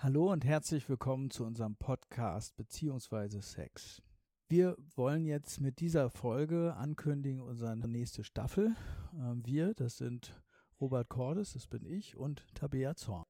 Hallo und herzlich willkommen zu unserem Podcast beziehungsweise Sex. Wir wollen jetzt mit dieser Folge ankündigen unsere nächste Staffel. Ähm, wir, das sind Robert Cordes, das bin ich, und Tabea Zorn.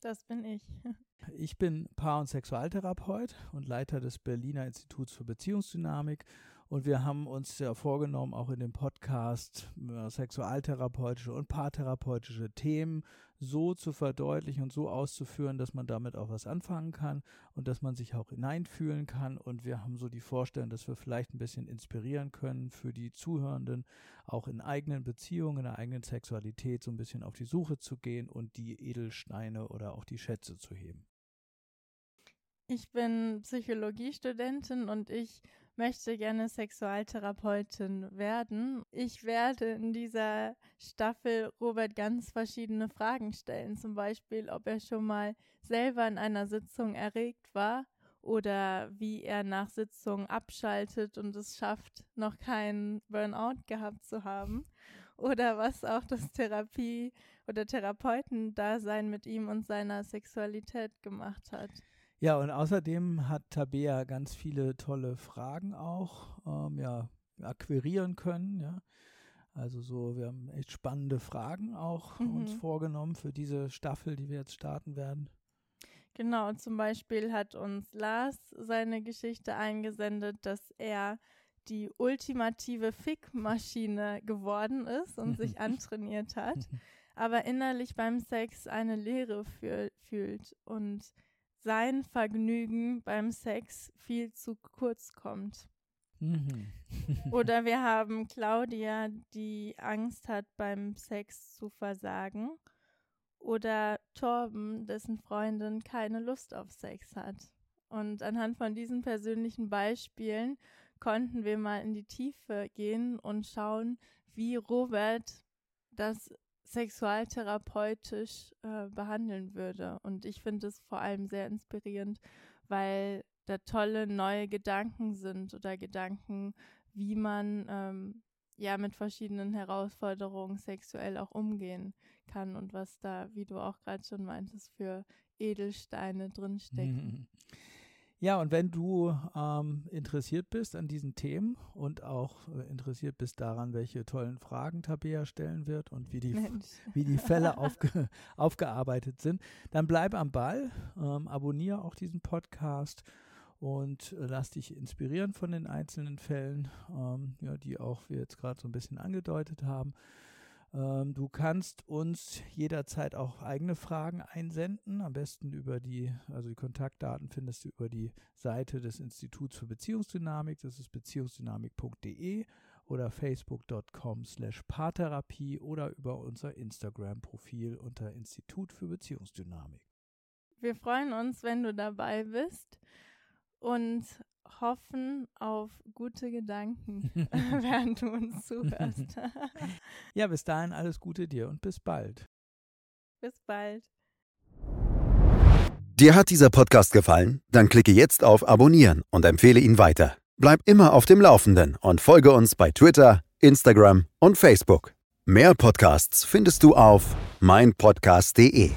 Das bin ich. Ich bin Paar- und Sexualtherapeut und Leiter des Berliner Instituts für Beziehungsdynamik und wir haben uns ja vorgenommen, auch in dem Podcast äh, sexualtherapeutische und paartherapeutische Themen so zu verdeutlichen und so auszuführen, dass man damit auch was anfangen kann und dass man sich auch hineinfühlen kann. Und wir haben so die Vorstellung, dass wir vielleicht ein bisschen inspirieren können für die Zuhörenden, auch in eigenen Beziehungen, in der eigenen Sexualität so ein bisschen auf die Suche zu gehen und die Edelsteine oder auch die Schätze zu heben. Ich bin Psychologiestudentin und ich möchte gerne Sexualtherapeutin werden. Ich werde in dieser Staffel Robert ganz verschiedene Fragen stellen. Zum Beispiel, ob er schon mal selber in einer Sitzung erregt war oder wie er nach Sitzungen abschaltet und es schafft, noch keinen Burnout gehabt zu haben. Oder was auch das Therapie- oder Therapeutendasein mit ihm und seiner Sexualität gemacht hat. Ja, und außerdem hat Tabea ganz viele tolle Fragen auch ähm, ja, akquirieren können. Ja. Also so, wir haben echt spannende Fragen auch mhm. uns vorgenommen für diese Staffel, die wir jetzt starten werden. Genau, zum Beispiel hat uns Lars seine Geschichte eingesendet, dass er die ultimative Fick-Maschine geworden ist und sich antrainiert hat, aber innerlich beim Sex eine Leere fühlt und sein Vergnügen beim Sex viel zu kurz kommt. Mhm. Oder wir haben Claudia, die Angst hat, beim Sex zu versagen. Oder Torben, dessen Freundin keine Lust auf Sex hat. Und anhand von diesen persönlichen Beispielen konnten wir mal in die Tiefe gehen und schauen, wie Robert das sexualtherapeutisch äh, behandeln würde. Und ich finde es vor allem sehr inspirierend, weil da tolle neue Gedanken sind oder Gedanken, wie man ähm, ja mit verschiedenen Herausforderungen sexuell auch umgehen kann und was da, wie du auch gerade schon meintest, für Edelsteine drinstecken. Ja, und wenn du ähm, interessiert bist an diesen Themen und auch äh, interessiert bist daran, welche tollen Fragen Tabea stellen wird und wie die, wie die Fälle aufge, aufgearbeitet sind, dann bleib am Ball, ähm, abonniere auch diesen Podcast und äh, lass dich inspirieren von den einzelnen Fällen, ähm, ja, die auch wir jetzt gerade so ein bisschen angedeutet haben. Ähm, du kannst uns jederzeit auch eigene Fragen einsenden, am besten über die, also die Kontaktdaten findest du über die Seite des Instituts für Beziehungsdynamik, das ist beziehungsdynamik.de oder facebook.com slash paartherapie oder über unser Instagram-Profil unter Institut für Beziehungsdynamik. Wir freuen uns, wenn du dabei bist. Und hoffen auf gute Gedanken, während du uns zuhörst. ja, bis dahin alles Gute dir und bis bald. Bis bald. Dir hat dieser Podcast gefallen? Dann klicke jetzt auf Abonnieren und empfehle ihn weiter. Bleib immer auf dem Laufenden und folge uns bei Twitter, Instagram und Facebook. Mehr Podcasts findest du auf meinpodcast.de.